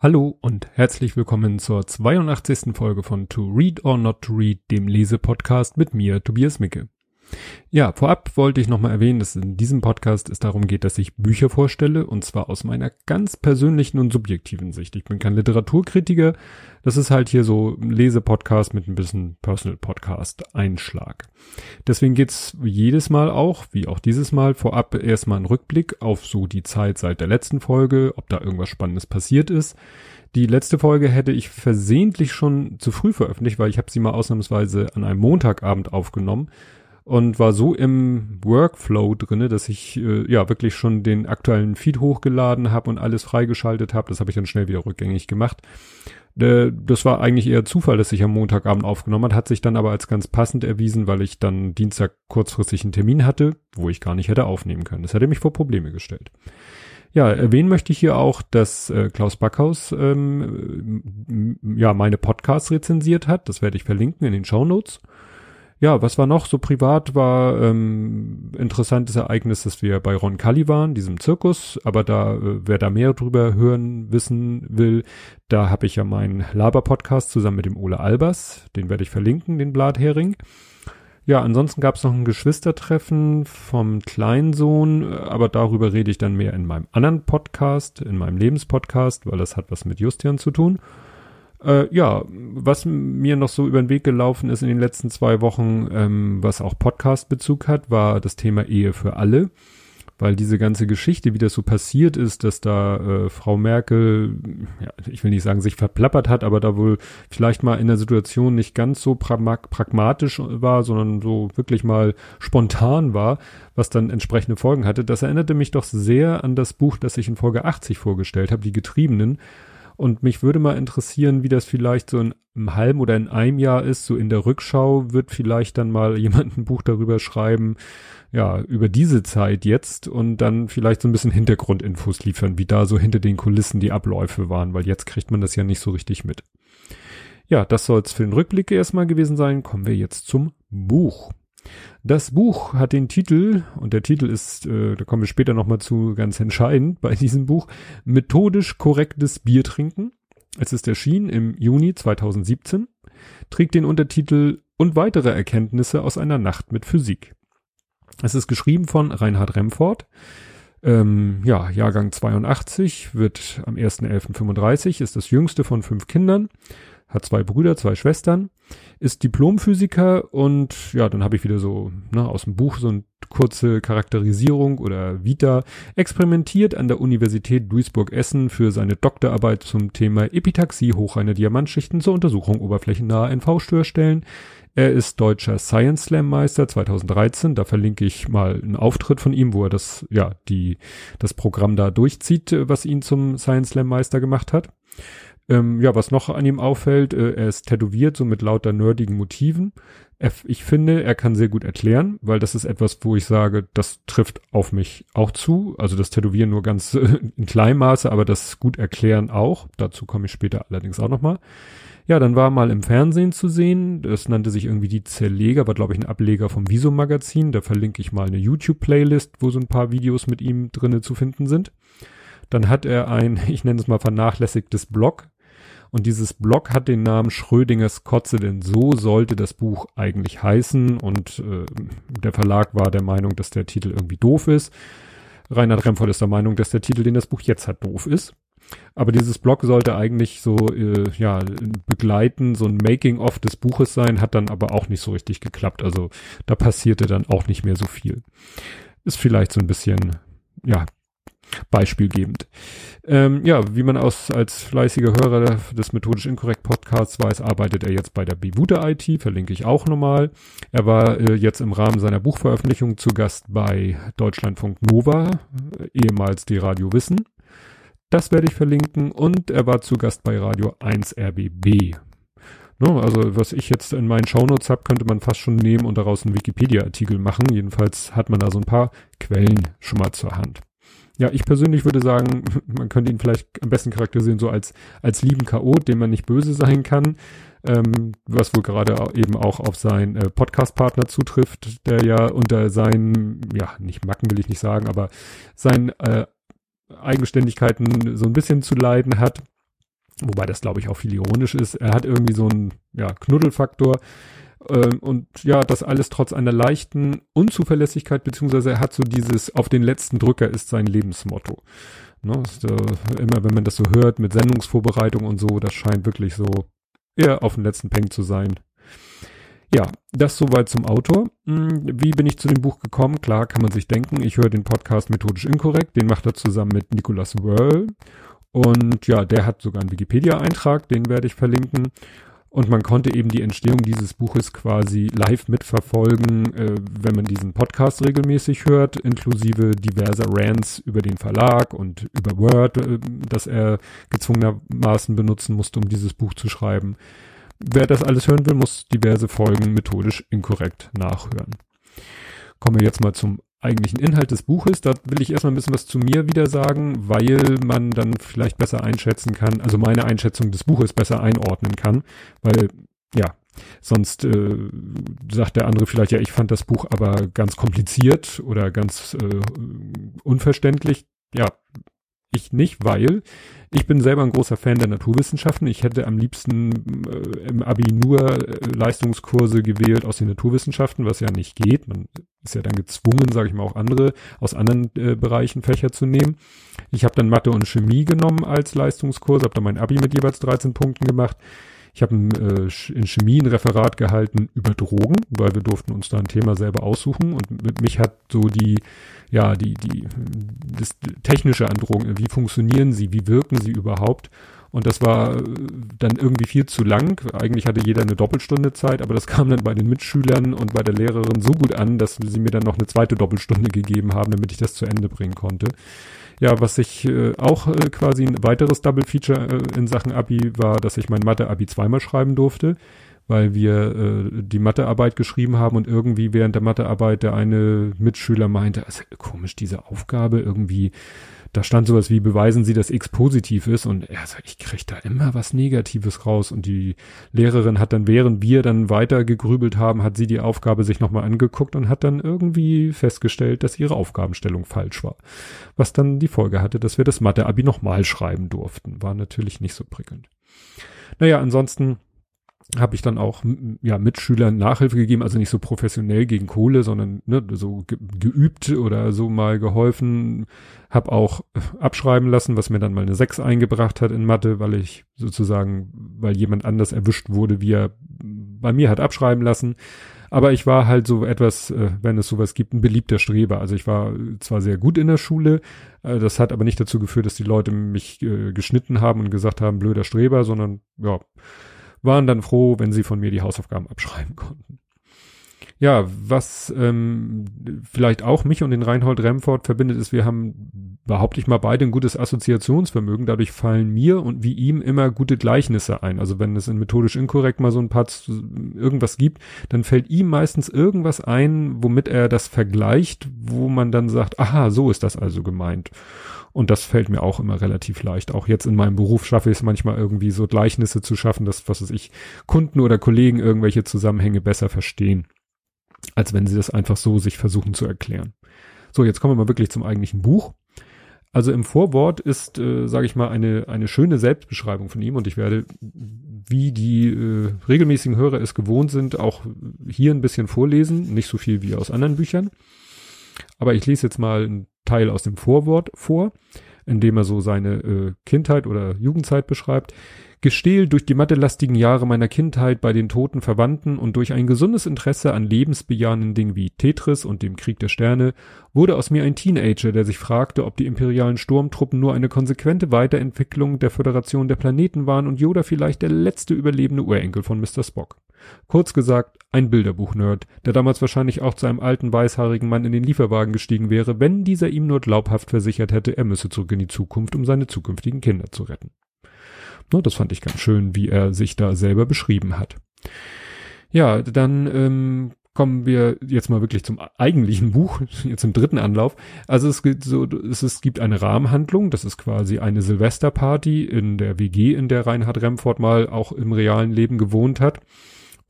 Hallo und herzlich willkommen zur 82. Folge von To Read or Not to Read, dem Lesepodcast mit mir, Tobias Micke. Ja, vorab wollte ich nochmal erwähnen, dass in diesem Podcast es darum geht, dass ich Bücher vorstelle und zwar aus meiner ganz persönlichen und subjektiven Sicht. Ich bin kein Literaturkritiker. Das ist halt hier so ein Lesepodcast mit ein bisschen Personal Podcast Einschlag. Deswegen geht's jedes Mal auch, wie auch dieses Mal, vorab erstmal ein Rückblick auf so die Zeit seit der letzten Folge, ob da irgendwas Spannendes passiert ist. Die letzte Folge hätte ich versehentlich schon zu früh veröffentlicht, weil ich habe sie mal ausnahmsweise an einem Montagabend aufgenommen und war so im Workflow drinne, dass ich äh, ja wirklich schon den aktuellen Feed hochgeladen habe und alles freigeschaltet habe. Das habe ich dann schnell wieder rückgängig gemacht. Äh, das war eigentlich eher Zufall, dass ich am Montagabend aufgenommen hat, hat sich dann aber als ganz passend erwiesen, weil ich dann Dienstag kurzfristig einen Termin hatte, wo ich gar nicht hätte aufnehmen können. Das hätte mich vor Probleme gestellt. Ja, erwähnen möchte ich hier auch, dass äh, Klaus Backhaus ähm, ja meine Podcasts rezensiert hat. Das werde ich verlinken in den Show Notes ja, was war noch so privat war ähm, interessantes Ereignis, dass wir bei Ron Cully waren, diesem Zirkus, aber da äh, wer da mehr drüber hören wissen will, da habe ich ja meinen Laber Podcast zusammen mit dem Ole Albers, den werde ich verlinken, den Blathering. Ja, ansonsten gab es noch ein Geschwistertreffen vom Kleinsohn, aber darüber rede ich dann mehr in meinem anderen Podcast, in meinem Lebenspodcast, weil das hat was mit Justian zu tun. Äh, ja, was mir noch so über den Weg gelaufen ist in den letzten zwei Wochen, ähm, was auch Podcast-Bezug hat, war das Thema Ehe für alle. Weil diese ganze Geschichte, wie das so passiert ist, dass da äh, Frau Merkel, ja, ich will nicht sagen, sich verplappert hat, aber da wohl vielleicht mal in der Situation nicht ganz so pragmatisch war, sondern so wirklich mal spontan war, was dann entsprechende Folgen hatte. Das erinnerte mich doch sehr an das Buch, das ich in Folge 80 vorgestellt habe, Die Getriebenen und mich würde mal interessieren, wie das vielleicht so in einem halben oder in einem Jahr ist. So in der Rückschau wird vielleicht dann mal jemand ein Buch darüber schreiben, ja, über diese Zeit jetzt und dann vielleicht so ein bisschen Hintergrundinfos liefern, wie da so hinter den Kulissen die Abläufe waren, weil jetzt kriegt man das ja nicht so richtig mit. Ja, das soll es für den Rückblick erstmal gewesen sein. Kommen wir jetzt zum Buch. Das Buch hat den Titel, und der Titel ist, äh, da kommen wir später nochmal zu, ganz entscheidend bei diesem Buch, Methodisch korrektes Bier trinken. Es ist erschienen im Juni 2017, trägt den Untertitel Und weitere Erkenntnisse aus einer Nacht mit Physik. Es ist geschrieben von Reinhard Remford. Ähm, ja, Jahrgang 82, wird am 1.11.35, ist das jüngste von fünf Kindern hat zwei Brüder, zwei Schwestern, ist Diplomphysiker und ja, dann habe ich wieder so ne, aus dem Buch so eine kurze Charakterisierung oder Vita, experimentiert an der Universität Duisburg-Essen für seine Doktorarbeit zum Thema Epitaxie hochreiner Diamantschichten zur Untersuchung oberflächennaher NV-Störstellen. Er ist deutscher Science Slam Meister 2013. Da verlinke ich mal einen Auftritt von ihm, wo er das, ja, die, das Programm da durchzieht, was ihn zum Science Slam Meister gemacht hat. Ähm, ja, was noch an ihm auffällt, äh, er ist tätowiert, so mit lauter nerdigen Motiven. Er, ich finde, er kann sehr gut erklären, weil das ist etwas, wo ich sage, das trifft auf mich auch zu. Also das Tätowieren nur ganz äh, in kleinem Maße, aber das gut erklären auch. Dazu komme ich später allerdings auch nochmal. Ja, dann war mal im Fernsehen zu sehen. Das nannte sich irgendwie die Zerleger, war glaube ich ein Ableger vom Visum-Magazin. Da verlinke ich mal eine YouTube-Playlist, wo so ein paar Videos mit ihm drinnen zu finden sind. Dann hat er ein, ich nenne es mal vernachlässigtes Blog, und dieses Blog hat den Namen Schrödingers Kotze, denn so sollte das Buch eigentlich heißen. Und äh, der Verlag war der Meinung, dass der Titel irgendwie doof ist. Reinhard Remford ist der Meinung, dass der Titel, den das Buch jetzt hat, doof ist. Aber dieses Blog sollte eigentlich so, äh, ja, begleiten, so ein Making-of des Buches sein, hat dann aber auch nicht so richtig geklappt. Also da passierte dann auch nicht mehr so viel. Ist vielleicht so ein bisschen, ja, beispielgebend. Ähm, ja, wie man aus, als fleißiger Hörer des methodisch inkorrekt Podcasts weiß, arbeitet er jetzt bei der Bibuda IT, verlinke ich auch nochmal. Er war äh, jetzt im Rahmen seiner Buchveröffentlichung zu Gast bei Deutschlandfunk Nova, äh, ehemals die Radio Wissen. Das werde ich verlinken und er war zu Gast bei Radio 1 RBB. No, also was ich jetzt in meinen Shownotes habe, könnte man fast schon nehmen und daraus einen Wikipedia-Artikel machen. Jedenfalls hat man da so ein paar Quellen schon mal zur Hand. Ja, ich persönlich würde sagen, man könnte ihn vielleicht am besten charakterisieren so als, als lieben Chaot, dem man nicht böse sein kann, ähm, was wohl gerade eben auch auf seinen äh, Podcast-Partner zutrifft, der ja unter seinen, ja, nicht Macken will ich nicht sagen, aber seinen äh, Eigenständigkeiten so ein bisschen zu leiden hat. Wobei das, glaube ich, auch viel ironisch ist. Er hat irgendwie so einen ja, Knuddelfaktor. Ähm, und ja, das alles trotz einer leichten Unzuverlässigkeit, beziehungsweise er hat so dieses auf den letzten Drücker ist sein Lebensmotto. Ne, ist, äh, immer wenn man das so hört mit Sendungsvorbereitung und so, das scheint wirklich so eher auf den letzten Peng zu sein. Ja, das soweit zum Autor. Hm, wie bin ich zu dem Buch gekommen? Klar, kann man sich denken. Ich höre den Podcast Methodisch Inkorrekt. Den macht er zusammen mit Nicolas Wörl. Und ja, der hat sogar einen Wikipedia-Eintrag, den werde ich verlinken. Und man konnte eben die Entstehung dieses Buches quasi live mitverfolgen, äh, wenn man diesen Podcast regelmäßig hört, inklusive diverser Rants über den Verlag und über Word, äh, das er gezwungenermaßen benutzen musste, um dieses Buch zu schreiben. Wer das alles hören will, muss diverse Folgen methodisch inkorrekt nachhören. Kommen wir jetzt mal zum eigentlichen Inhalt des Buches. Da will ich erstmal ein bisschen was zu mir wieder sagen, weil man dann vielleicht besser einschätzen kann, also meine Einschätzung des Buches besser einordnen kann, weil ja, sonst äh, sagt der andere vielleicht, ja, ich fand das Buch aber ganz kompliziert oder ganz äh, unverständlich. Ja, ich nicht, weil ich bin selber ein großer Fan der Naturwissenschaften. Ich hätte am liebsten äh, im Abi nur äh, Leistungskurse gewählt aus den Naturwissenschaften, was ja nicht geht. Man ist ja dann gezwungen, sage ich mal, auch andere aus anderen äh, Bereichen Fächer zu nehmen. Ich habe dann Mathe und Chemie genommen als Leistungskurs, habe dann mein Abi mit jeweils 13 Punkten gemacht. Ich habe äh, in Chemie ein Referat gehalten über Drogen, weil wir durften uns da ein Thema selber aussuchen und mich hat so die, ja, die, die, das Technische an Drogen, wie funktionieren sie, wie wirken sie überhaupt und das war äh, dann irgendwie viel zu lang. Eigentlich hatte jeder eine Doppelstunde Zeit, aber das kam dann bei den Mitschülern und bei der Lehrerin so gut an, dass sie mir dann noch eine zweite Doppelstunde gegeben haben, damit ich das zu Ende bringen konnte. Ja, was ich äh, auch äh, quasi ein weiteres Double Feature äh, in Sachen Abi war, dass ich mein Mathe-Abi zweimal schreiben durfte, weil wir äh, die Mathearbeit geschrieben haben und irgendwie während der Mathearbeit der eine Mitschüler meinte, also komisch, diese Aufgabe irgendwie da stand sowas wie, beweisen Sie, dass X positiv ist und er sagt, ich krieg da immer was Negatives raus und die Lehrerin hat dann, während wir dann weiter gegrübelt haben, hat sie die Aufgabe sich nochmal angeguckt und hat dann irgendwie festgestellt, dass ihre Aufgabenstellung falsch war. Was dann die Folge hatte, dass wir das Mathe-Abi nochmal schreiben durften. War natürlich nicht so prickelnd. Naja, ansonsten habe ich dann auch ja Mitschülern Nachhilfe gegeben, also nicht so professionell gegen Kohle, sondern ne, so ge geübt oder so mal geholfen. Habe auch abschreiben lassen, was mir dann mal eine 6 eingebracht hat in Mathe, weil ich sozusagen, weil jemand anders erwischt wurde, wie er bei mir hat abschreiben lassen. Aber ich war halt so etwas, äh, wenn es sowas gibt, ein beliebter Streber. Also ich war zwar sehr gut in der Schule, äh, das hat aber nicht dazu geführt, dass die Leute mich äh, geschnitten haben und gesagt haben, blöder Streber, sondern ja, waren dann froh, wenn sie von mir die Hausaufgaben abschreiben konnten. Ja, was ähm, vielleicht auch mich und den Reinhold Remford verbindet, ist, wir haben, behaupte ich mal, beide ein gutes Assoziationsvermögen. Dadurch fallen mir und wie ihm immer gute Gleichnisse ein. Also wenn es in methodisch inkorrekt mal so ein paar irgendwas gibt, dann fällt ihm meistens irgendwas ein, womit er das vergleicht, wo man dann sagt, aha, so ist das also gemeint. Und das fällt mir auch immer relativ leicht. Auch jetzt in meinem Beruf schaffe ich es manchmal irgendwie so Gleichnisse zu schaffen, dass, was weiß ich, Kunden oder Kollegen irgendwelche Zusammenhänge besser verstehen, als wenn sie das einfach so sich versuchen zu erklären. So, jetzt kommen wir mal wirklich zum eigentlichen Buch. Also im Vorwort ist, äh, sage ich mal, eine, eine schöne Selbstbeschreibung von ihm und ich werde, wie die äh, regelmäßigen Hörer es gewohnt sind, auch hier ein bisschen vorlesen, nicht so viel wie aus anderen Büchern. Aber ich lese jetzt mal einen Teil aus dem Vorwort vor, in dem er so seine äh, Kindheit oder Jugendzeit beschreibt. Gestählt durch die mathelastigen Jahre meiner Kindheit bei den toten Verwandten und durch ein gesundes Interesse an lebensbejahenden Dingen wie Tetris und dem Krieg der Sterne wurde aus mir ein Teenager, der sich fragte, ob die imperialen Sturmtruppen nur eine konsequente Weiterentwicklung der Föderation der Planeten waren und Yoda vielleicht der letzte überlebende Urenkel von Mr. Spock. Kurz gesagt, ein Bilderbuch-Nerd, der damals wahrscheinlich auch zu einem alten weißhaarigen Mann in den Lieferwagen gestiegen wäre, wenn dieser ihm nur glaubhaft versichert hätte, er müsse zurück in die Zukunft, um seine zukünftigen Kinder zu retten. No, das fand ich ganz schön, wie er sich da selber beschrieben hat. Ja, dann ähm, kommen wir jetzt mal wirklich zum eigentlichen Buch, jetzt im dritten Anlauf. Also es gibt so, es, es gibt eine Rahmenhandlung, das ist quasi eine Silvesterparty in der WG, in der Reinhard Remford mal auch im realen Leben gewohnt hat.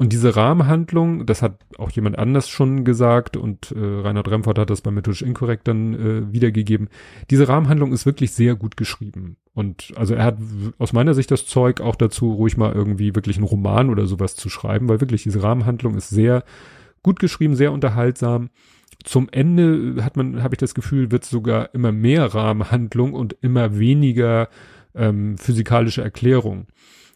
Und diese Rahmenhandlung, das hat auch jemand anders schon gesagt und äh, Reinhard Remford hat das bei Methodisch Inkorrekt dann äh, wiedergegeben. Diese Rahmenhandlung ist wirklich sehr gut geschrieben. Und also er hat aus meiner Sicht das Zeug auch dazu, ruhig mal irgendwie wirklich einen Roman oder sowas zu schreiben, weil wirklich diese Rahmenhandlung ist sehr gut geschrieben, sehr unterhaltsam. Zum Ende hat man, habe ich das Gefühl, wird sogar immer mehr Rahmenhandlung und immer weniger ähm, physikalische Erklärung.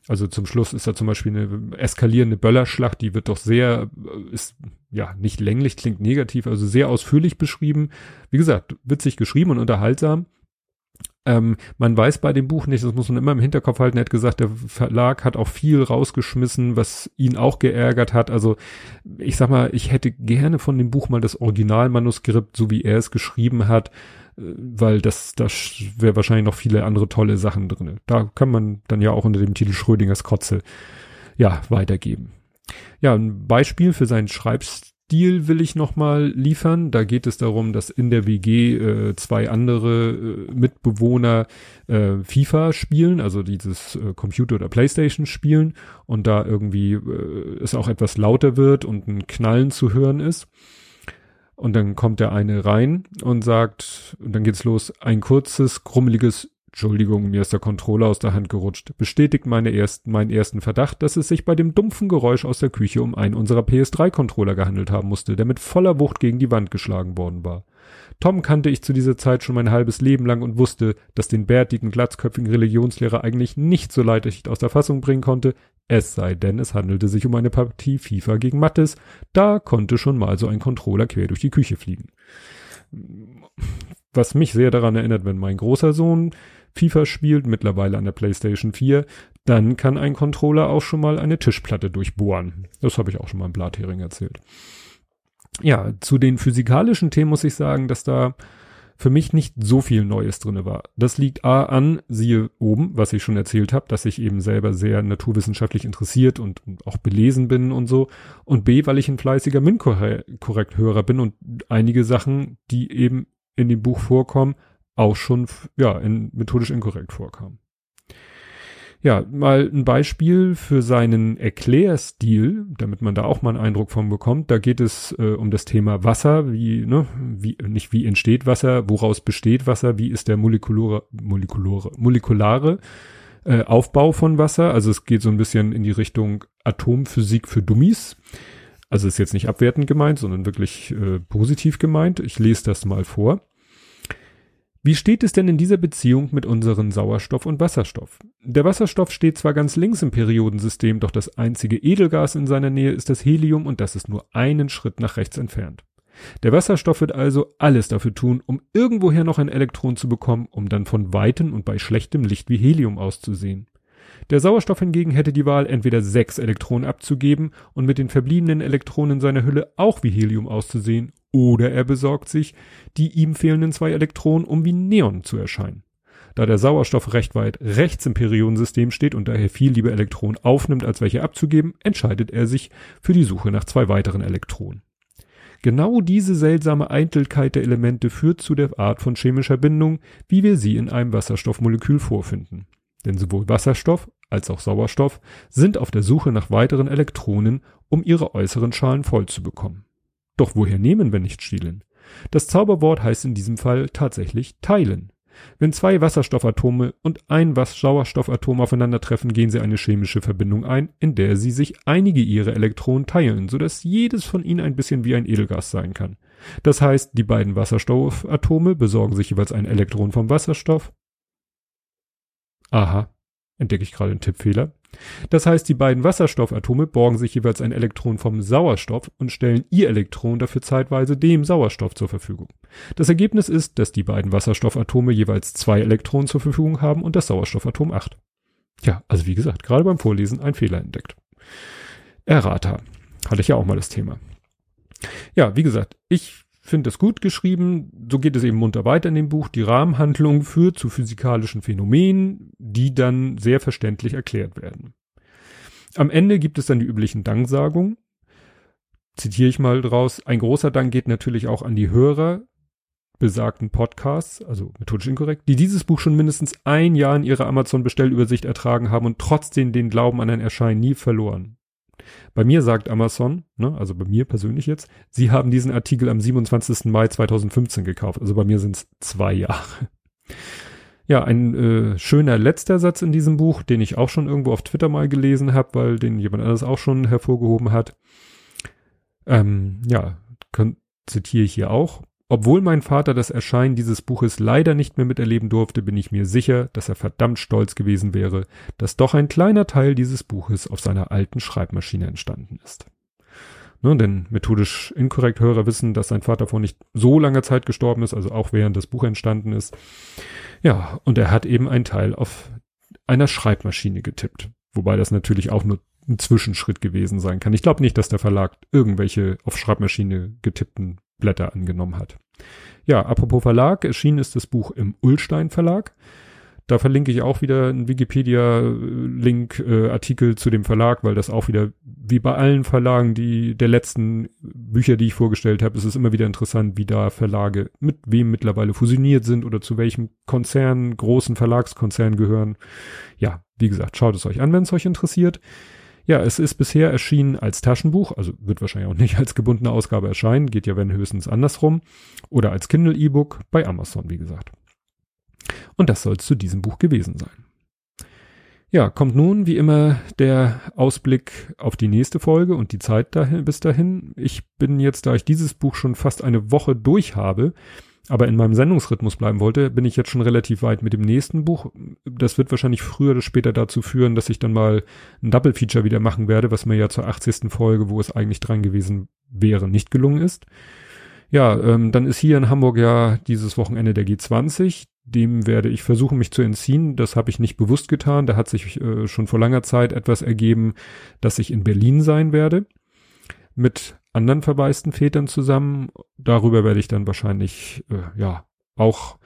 Also zum Schluss ist da zum Beispiel eine eskalierende Böllerschlacht, die wird doch sehr, äh, ist ja nicht länglich, klingt negativ, also sehr ausführlich beschrieben. Wie gesagt, witzig geschrieben und unterhaltsam. Ähm, man weiß bei dem Buch nicht, das muss man immer im Hinterkopf halten. Er hat gesagt, der Verlag hat auch viel rausgeschmissen, was ihn auch geärgert hat. Also ich sag mal, ich hätte gerne von dem Buch mal das Originalmanuskript, so wie er es geschrieben hat, äh, weil das, das wäre wahrscheinlich noch viele andere tolle Sachen drin. Da kann man dann ja auch unter dem Titel Schrödingers Kotze ja weitergeben. Ja, ein Beispiel für seinen Schreibstil Stil will ich nochmal liefern. Da geht es darum, dass in der WG äh, zwei andere äh, Mitbewohner äh, FIFA spielen, also dieses äh, Computer- oder Playstation spielen und da irgendwie äh, es auch etwas lauter wird und ein Knallen zu hören ist. Und dann kommt der eine rein und sagt, und dann geht's los, ein kurzes, krummeliges Entschuldigung, mir ist der Controller aus der Hand gerutscht. Bestätigt meine ersten, meinen ersten Verdacht, dass es sich bei dem dumpfen Geräusch aus der Küche um einen unserer PS3-Controller gehandelt haben musste, der mit voller Wucht gegen die Wand geschlagen worden war. Tom kannte ich zu dieser Zeit schon mein halbes Leben lang und wusste, dass den bärtigen, glatzköpfigen Religionslehrer eigentlich nicht so leicht aus der Fassung bringen konnte, es sei denn, es handelte sich um eine Partie FIFA gegen Mattes, da konnte schon mal so ein Controller quer durch die Küche fliegen. Was mich sehr daran erinnert, wenn mein großer Sohn FIFA spielt, mittlerweile an der PlayStation 4, dann kann ein Controller auch schon mal eine Tischplatte durchbohren. Das habe ich auch schon mal im Blathering erzählt. Ja, zu den physikalischen Themen muss ich sagen, dass da für mich nicht so viel Neues drinne war. Das liegt A an, siehe oben, was ich schon erzählt habe, dass ich eben selber sehr naturwissenschaftlich interessiert und, und auch belesen bin und so. Und B, weil ich ein fleißiger MINT-Korrekt-Hörer bin und einige Sachen, die eben in dem Buch vorkommen, auch schon, ja, in methodisch inkorrekt vorkam. Ja, mal ein Beispiel für seinen Erklärstil, damit man da auch mal einen Eindruck von bekommt. Da geht es äh, um das Thema Wasser, wie, ne, wie, nicht wie entsteht Wasser, woraus besteht Wasser, wie ist der molekulare, molekulare, molekulare äh, Aufbau von Wasser. Also es geht so ein bisschen in die Richtung Atomphysik für Dummies. Also ist jetzt nicht abwertend gemeint, sondern wirklich äh, positiv gemeint. Ich lese das mal vor. Wie steht es denn in dieser Beziehung mit unseren Sauerstoff und Wasserstoff? Der Wasserstoff steht zwar ganz links im Periodensystem, doch das einzige Edelgas in seiner Nähe ist das Helium und das ist nur einen Schritt nach rechts entfernt. Der Wasserstoff wird also alles dafür tun, um irgendwoher noch ein Elektron zu bekommen, um dann von weitem und bei schlechtem Licht wie Helium auszusehen. Der Sauerstoff hingegen hätte die Wahl, entweder sechs Elektronen abzugeben und mit den verbliebenen Elektronen in seiner Hülle auch wie Helium auszusehen oder er besorgt sich die ihm fehlenden zwei Elektronen, um wie Neon zu erscheinen. Da der Sauerstoff recht weit rechts im Periodensystem steht und daher viel lieber Elektronen aufnimmt, als welche abzugeben, entscheidet er sich für die Suche nach zwei weiteren Elektronen. Genau diese seltsame Eintelkeit der Elemente führt zu der Art von chemischer Bindung, wie wir sie in einem Wasserstoffmolekül vorfinden. Denn sowohl Wasserstoff als auch Sauerstoff sind auf der Suche nach weiteren Elektronen, um ihre äußeren Schalen voll zu bekommen. Doch woher nehmen, wenn nicht stehlen? Das Zauberwort heißt in diesem Fall tatsächlich teilen. Wenn zwei Wasserstoffatome und ein Sauerstoffatom aufeinandertreffen, gehen sie eine chemische Verbindung ein, in der sie sich einige ihrer Elektronen teilen, so dass jedes von ihnen ein bisschen wie ein Edelgas sein kann. Das heißt, die beiden Wasserstoffatome besorgen sich jeweils ein Elektron vom Wasserstoff. Aha, entdecke ich gerade einen Tippfehler. Das heißt, die beiden Wasserstoffatome borgen sich jeweils ein Elektron vom Sauerstoff und stellen ihr Elektron dafür zeitweise dem Sauerstoff zur Verfügung. Das Ergebnis ist, dass die beiden Wasserstoffatome jeweils zwei Elektronen zur Verfügung haben und das Sauerstoffatom acht. Ja, also wie gesagt, gerade beim Vorlesen ein Fehler entdeckt. Errata. Hatte ich ja auch mal das Thema. Ja, wie gesagt, ich finde es gut geschrieben. So geht es eben munter weiter in dem Buch. Die Rahmenhandlung führt zu physikalischen Phänomenen, die dann sehr verständlich erklärt werden. Am Ende gibt es dann die üblichen Danksagungen. Zitiere ich mal draus. Ein großer Dank geht natürlich auch an die Hörer besagten Podcasts, also methodisch inkorrekt, die dieses Buch schon mindestens ein Jahr in ihrer Amazon-Bestellübersicht ertragen haben und trotzdem den Glauben an ein Erscheinen nie verloren Bei mir sagt Amazon, ne, also bei mir persönlich jetzt, sie haben diesen Artikel am 27. Mai 2015 gekauft. Also bei mir sind es zwei Jahre. Ja, ein äh, schöner letzter Satz in diesem Buch, den ich auch schon irgendwo auf Twitter mal gelesen habe, weil den jemand anderes auch schon hervorgehoben hat. Ähm, ja, zitiere ich hier auch. Obwohl mein Vater das Erscheinen dieses Buches leider nicht mehr miterleben durfte, bin ich mir sicher, dass er verdammt stolz gewesen wäre, dass doch ein kleiner Teil dieses Buches auf seiner alten Schreibmaschine entstanden ist. Ne, denn methodisch inkorrekt Hörer wissen, dass sein Vater vor nicht so langer Zeit gestorben ist, also auch während das Buch entstanden ist. Ja, und er hat eben einen Teil auf einer Schreibmaschine getippt. Wobei das natürlich auch nur ein Zwischenschritt gewesen sein kann. Ich glaube nicht, dass der Verlag irgendwelche auf Schreibmaschine getippten Blätter angenommen hat. Ja, apropos Verlag, erschienen ist das Buch im Ullstein Verlag. Da verlinke ich auch wieder einen Wikipedia-Link, äh, zu dem Verlag, weil das auch wieder, wie bei allen Verlagen, die der letzten Bücher, die ich vorgestellt habe, ist es immer wieder interessant, wie da Verlage mit wem mittlerweile fusioniert sind oder zu welchem Konzern, großen Verlagskonzern gehören. Ja, wie gesagt, schaut es euch an, wenn es euch interessiert. Ja, es ist bisher erschienen als Taschenbuch, also wird wahrscheinlich auch nicht als gebundene Ausgabe erscheinen, geht ja wenn höchstens andersrum, oder als Kindle E-Book bei Amazon, wie gesagt. Und das soll es zu diesem Buch gewesen sein. Ja, kommt nun wie immer der Ausblick auf die nächste Folge und die Zeit dahin, bis dahin. Ich bin jetzt, da ich dieses Buch schon fast eine Woche durch habe, aber in meinem Sendungsrhythmus bleiben wollte, bin ich jetzt schon relativ weit mit dem nächsten Buch. Das wird wahrscheinlich früher oder später dazu führen, dass ich dann mal ein Double Feature wieder machen werde, was mir ja zur 80. Folge, wo es eigentlich dran gewesen wäre, nicht gelungen ist. Ja, ähm, dann ist hier in Hamburg ja dieses Wochenende der G20. Dem werde ich versuchen, mich zu entziehen. Das habe ich nicht bewusst getan. Da hat sich äh, schon vor langer Zeit etwas ergeben, dass ich in Berlin sein werde. Mit anderen verwaisten Vätern zusammen. Darüber werde ich dann wahrscheinlich, äh, ja, auch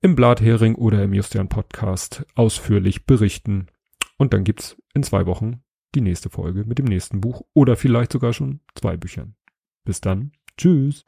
im Blathering oder im Justian Podcast ausführlich berichten. Und dann gibt's in zwei Wochen die nächste Folge mit dem nächsten Buch oder vielleicht sogar schon zwei Büchern. Bis dann. Tschüss.